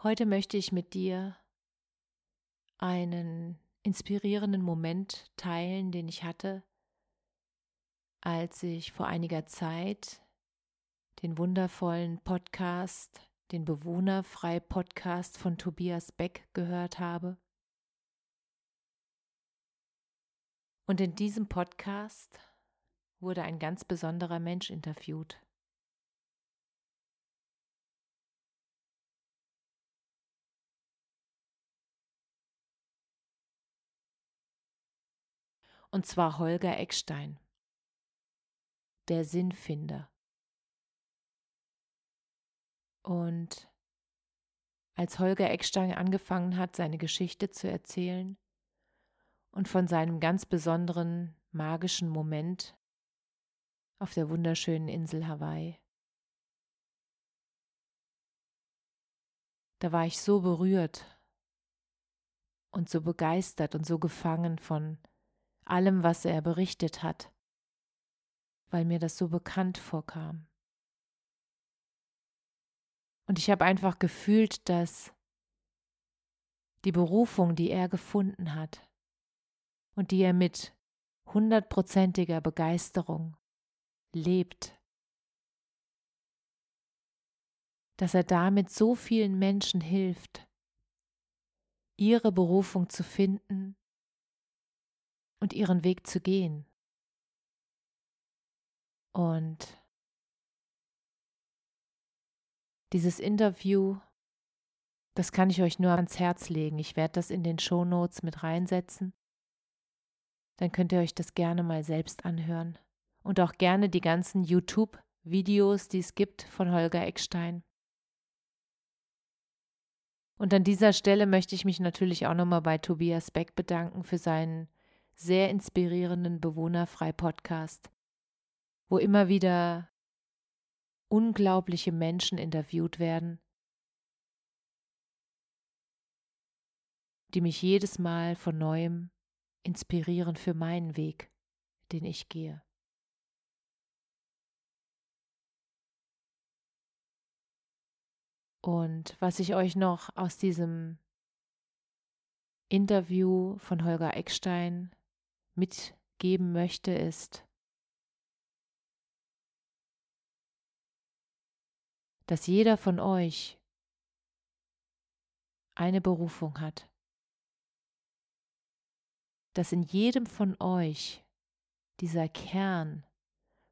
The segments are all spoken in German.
Heute möchte ich mit dir einen inspirierenden Moment teilen, den ich hatte, als ich vor einiger Zeit den wundervollen Podcast, den Bewohnerfrei Podcast von Tobias Beck gehört habe. Und in diesem Podcast wurde ein ganz besonderer Mensch interviewt. Und zwar Holger Eckstein, der Sinnfinder. Und als Holger Eckstein angefangen hat, seine Geschichte zu erzählen und von seinem ganz besonderen magischen Moment auf der wunderschönen Insel Hawaii, da war ich so berührt und so begeistert und so gefangen von allem, was er berichtet hat, weil mir das so bekannt vorkam. Und ich habe einfach gefühlt, dass die Berufung, die er gefunden hat und die er mit hundertprozentiger Begeisterung lebt, dass er damit so vielen Menschen hilft, ihre Berufung zu finden und ihren Weg zu gehen. Und dieses Interview, das kann ich euch nur ans Herz legen. Ich werde das in den Show Notes mit reinsetzen. Dann könnt ihr euch das gerne mal selbst anhören. Und auch gerne die ganzen YouTube-Videos, die es gibt von Holger Eckstein. Und an dieser Stelle möchte ich mich natürlich auch nochmal bei Tobias Beck bedanken für seinen sehr inspirierenden Bewohnerfrei-Podcast, wo immer wieder unglaubliche Menschen interviewt werden, die mich jedes Mal von neuem inspirieren für meinen Weg, den ich gehe. Und was ich euch noch aus diesem Interview von Holger Eckstein mitgeben möchte, ist, dass jeder von euch eine Berufung hat, dass in jedem von euch dieser Kern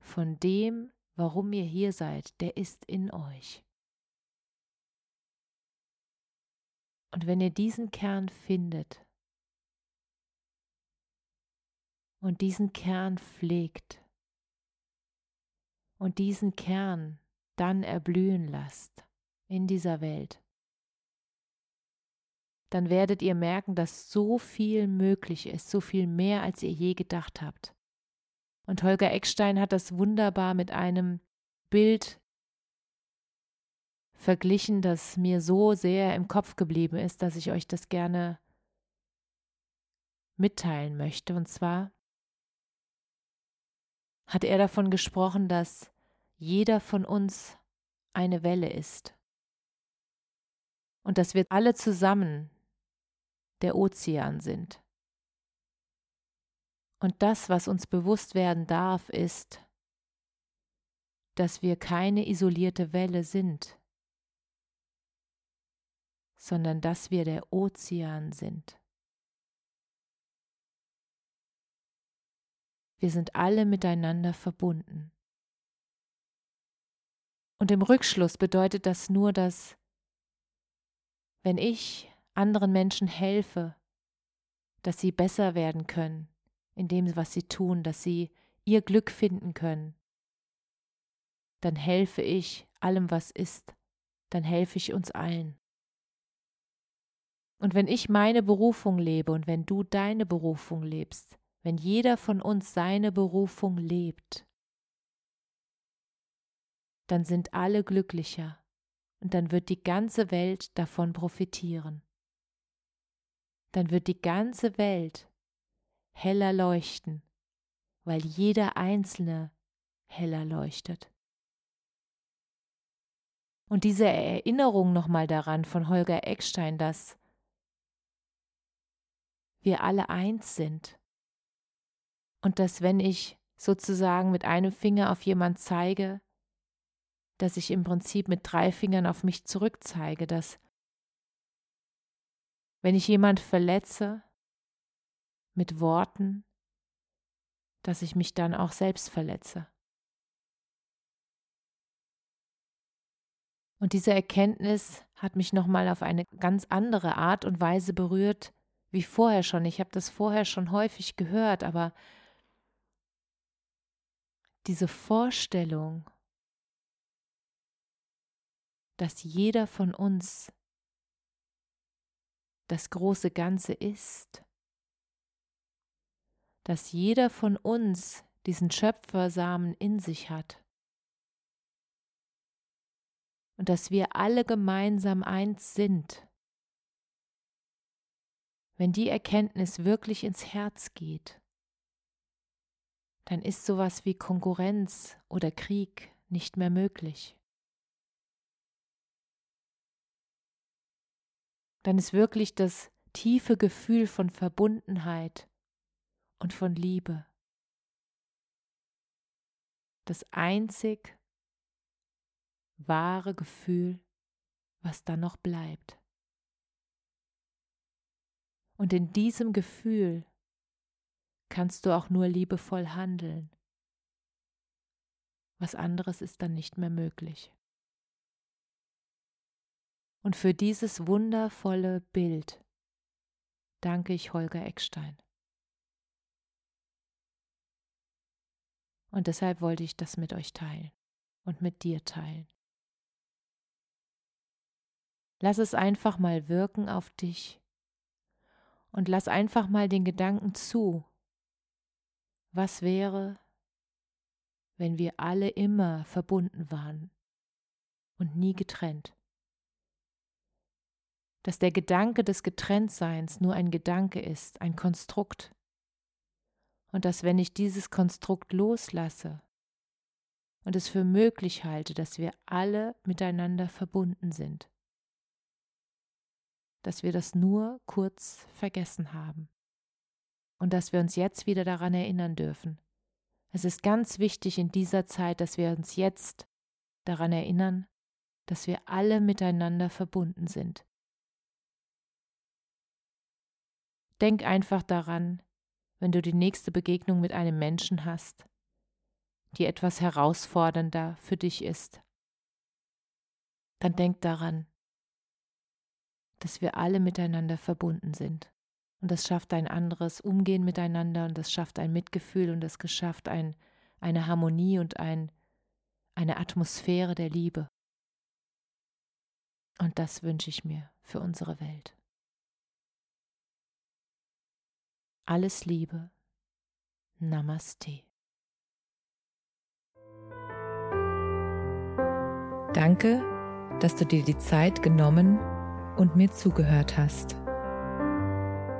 von dem, warum ihr hier seid, der ist in euch. Und wenn ihr diesen Kern findet, und diesen Kern pflegt und diesen Kern dann erblühen lasst in dieser Welt, dann werdet ihr merken, dass so viel möglich ist, so viel mehr, als ihr je gedacht habt. Und Holger Eckstein hat das wunderbar mit einem Bild verglichen, das mir so sehr im Kopf geblieben ist, dass ich euch das gerne mitteilen möchte. Und zwar hat er davon gesprochen, dass jeder von uns eine Welle ist und dass wir alle zusammen der Ozean sind. Und das, was uns bewusst werden darf, ist, dass wir keine isolierte Welle sind, sondern dass wir der Ozean sind. Wir sind alle miteinander verbunden. Und im Rückschluss bedeutet das nur, dass wenn ich anderen Menschen helfe, dass sie besser werden können in dem, was sie tun, dass sie ihr Glück finden können, dann helfe ich allem, was ist, dann helfe ich uns allen. Und wenn ich meine Berufung lebe und wenn du deine Berufung lebst, wenn jeder von uns seine Berufung lebt, dann sind alle glücklicher und dann wird die ganze Welt davon profitieren. Dann wird die ganze Welt heller leuchten, weil jeder Einzelne heller leuchtet. Und diese Erinnerung nochmal daran von Holger Eckstein, dass wir alle eins sind und dass wenn ich sozusagen mit einem Finger auf jemand zeige, dass ich im Prinzip mit drei Fingern auf mich zurückzeige, dass wenn ich jemand verletze mit Worten, dass ich mich dann auch selbst verletze. Und diese Erkenntnis hat mich nochmal auf eine ganz andere Art und Weise berührt wie vorher schon. Ich habe das vorher schon häufig gehört, aber diese Vorstellung, dass jeder von uns das große Ganze ist, dass jeder von uns diesen Schöpfersamen in sich hat und dass wir alle gemeinsam eins sind. Wenn die Erkenntnis wirklich ins Herz geht, dann ist sowas wie Konkurrenz oder Krieg nicht mehr möglich. Dann ist wirklich das tiefe Gefühl von Verbundenheit und von Liebe das einzig wahre Gefühl, was dann noch bleibt. Und in diesem Gefühl kannst du auch nur liebevoll handeln. Was anderes ist dann nicht mehr möglich. Und für dieses wundervolle Bild danke ich Holger Eckstein. Und deshalb wollte ich das mit euch teilen und mit dir teilen. Lass es einfach mal wirken auf dich und lass einfach mal den Gedanken zu. Was wäre, wenn wir alle immer verbunden waren und nie getrennt? Dass der Gedanke des Getrenntseins nur ein Gedanke ist, ein Konstrukt. Und dass wenn ich dieses Konstrukt loslasse und es für möglich halte, dass wir alle miteinander verbunden sind, dass wir das nur kurz vergessen haben und dass wir uns jetzt wieder daran erinnern dürfen. Es ist ganz wichtig in dieser Zeit, dass wir uns jetzt daran erinnern, dass wir alle miteinander verbunden sind. Denk einfach daran, wenn du die nächste Begegnung mit einem Menschen hast, die etwas herausfordernder für dich ist. Dann denk daran, dass wir alle miteinander verbunden sind. Und das schafft ein anderes Umgehen miteinander und das schafft ein Mitgefühl und das schafft ein, eine Harmonie und ein, eine Atmosphäre der Liebe. Und das wünsche ich mir für unsere Welt. Alles Liebe. Namaste. Danke, dass du dir die Zeit genommen und mir zugehört hast.